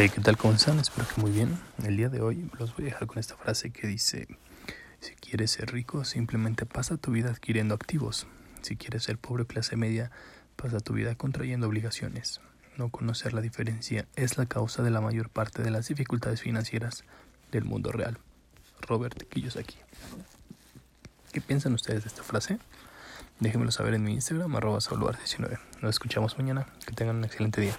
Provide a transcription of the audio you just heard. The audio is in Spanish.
Hey, ¿qué tal? ¿Cómo están? Espero que muy bien. El día de hoy los voy a dejar con esta frase que dice, si quieres ser rico, simplemente pasa tu vida adquiriendo activos. Si quieres ser pobre o clase media, pasa tu vida contrayendo obligaciones. No conocer la diferencia es la causa de la mayor parte de las dificultades financieras del mundo real. Robert Kiyosaki. ¿Qué piensan ustedes de esta frase? Déjenmelo saber en mi Instagram, arroba 19 Nos escuchamos mañana. Que tengan un excelente día.